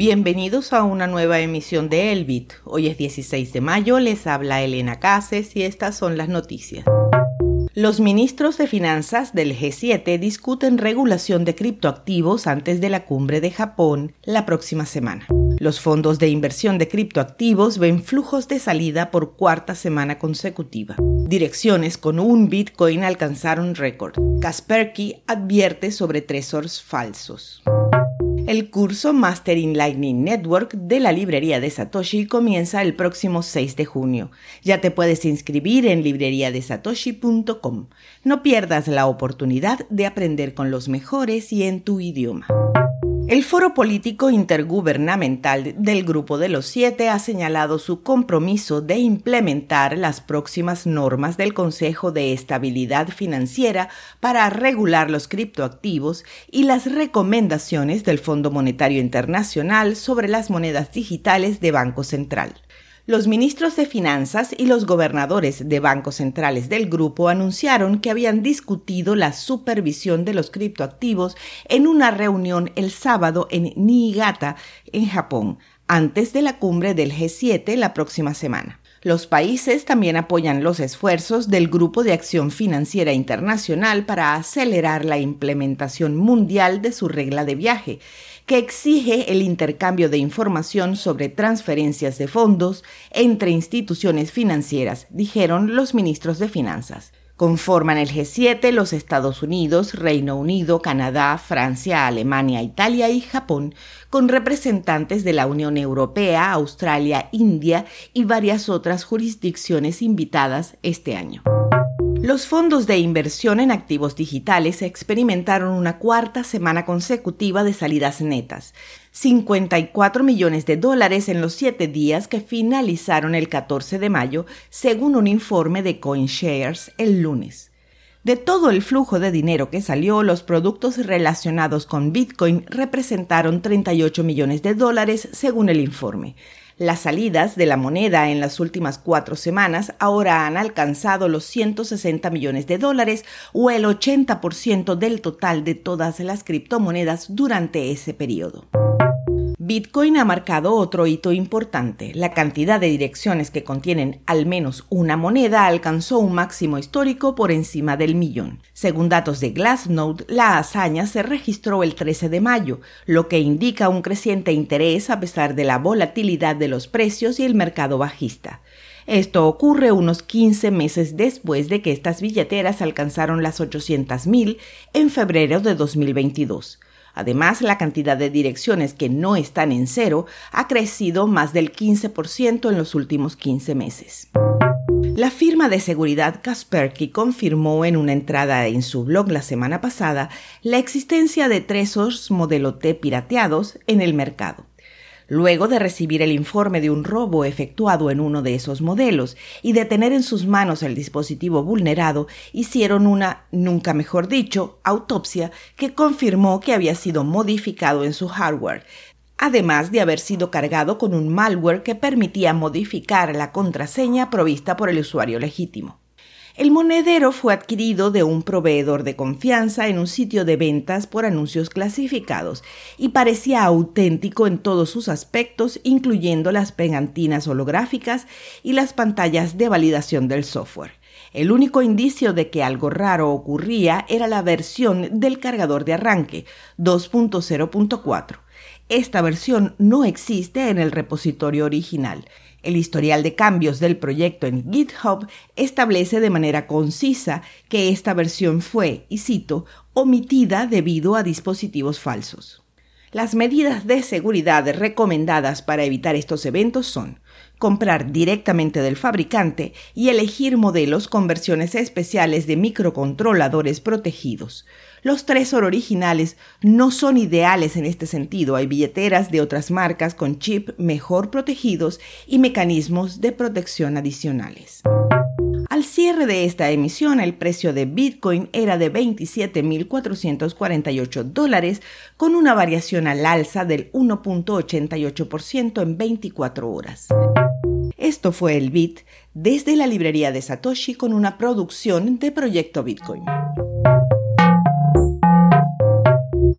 Bienvenidos a una nueva emisión de Elbit. Hoy es 16 de mayo, les habla Elena Cases y estas son las noticias. Los ministros de Finanzas del G7 discuten regulación de criptoactivos antes de la cumbre de Japón la próxima semana. Los fondos de inversión de criptoactivos ven flujos de salida por cuarta semana consecutiva. Direcciones con un Bitcoin alcanzaron récord. Kaspersky advierte sobre tresors falsos. El curso Master in Lightning Network de la librería de Satoshi comienza el próximo 6 de junio. Ya te puedes inscribir en libreriadesatoshi.com. No pierdas la oportunidad de aprender con los mejores y en tu idioma. El Foro Político Intergubernamental del Grupo de los Siete ha señalado su compromiso de implementar las próximas normas del Consejo de Estabilidad Financiera para regular los criptoactivos y las recomendaciones del Fondo Monetario Internacional sobre las monedas digitales de Banco Central. Los ministros de Finanzas y los gobernadores de bancos centrales del grupo anunciaron que habían discutido la supervisión de los criptoactivos en una reunión el sábado en Niigata, en Japón, antes de la cumbre del G7 la próxima semana. Los países también apoyan los esfuerzos del Grupo de Acción Financiera Internacional para acelerar la implementación mundial de su regla de viaje, que exige el intercambio de información sobre transferencias de fondos entre instituciones financieras, dijeron los ministros de Finanzas. Conforman el G7 los Estados Unidos, Reino Unido, Canadá, Francia, Alemania, Italia y Japón, con representantes de la Unión Europea, Australia, India y varias otras jurisdicciones invitadas este año. Los fondos de inversión en activos digitales experimentaron una cuarta semana consecutiva de salidas netas, 54 millones de dólares en los siete días que finalizaron el 14 de mayo, según un informe de CoinShares el lunes. De todo el flujo de dinero que salió, los productos relacionados con Bitcoin representaron 38 millones de dólares, según el informe. Las salidas de la moneda en las últimas cuatro semanas ahora han alcanzado los 160 millones de dólares o el 80% del total de todas las criptomonedas durante ese periodo. Bitcoin ha marcado otro hito importante. La cantidad de direcciones que contienen al menos una moneda alcanzó un máximo histórico por encima del millón. Según datos de Glassnode, la hazaña se registró el 13 de mayo, lo que indica un creciente interés a pesar de la volatilidad de los precios y el mercado bajista. Esto ocurre unos 15 meses después de que estas billeteras alcanzaron las 800.000 en febrero de 2022. Además, la cantidad de direcciones que no están en cero ha crecido más del 15% en los últimos 15 meses. La firma de seguridad Kaspersky confirmó en una entrada en su blog la semana pasada la existencia de Tresors modelo T pirateados en el mercado luego de recibir el informe de un robo efectuado en uno de esos modelos y de tener en sus manos el dispositivo vulnerado, hicieron una, nunca mejor dicho, autopsia que confirmó que había sido modificado en su hardware, además de haber sido cargado con un malware que permitía modificar la contraseña provista por el usuario legítimo. El monedero fue adquirido de un proveedor de confianza en un sitio de ventas por anuncios clasificados y parecía auténtico en todos sus aspectos, incluyendo las pegantinas holográficas y las pantallas de validación del software. El único indicio de que algo raro ocurría era la versión del cargador de arranque 2.0.4. Esta versión no existe en el repositorio original. El historial de cambios del proyecto en GitHub establece de manera concisa que esta versión fue, y cito, omitida debido a dispositivos falsos. Las medidas de seguridad recomendadas para evitar estos eventos son comprar directamente del fabricante y elegir modelos con versiones especiales de microcontroladores protegidos. Los Tresor originales no son ideales en este sentido. Hay billeteras de otras marcas con chip mejor protegidos y mecanismos de protección adicionales. Al cierre de esta emisión, el precio de Bitcoin era de 27.448 dólares, con una variación al alza del 1.88% en 24 horas. Esto fue el Bit desde la librería de Satoshi con una producción de Proyecto Bitcoin.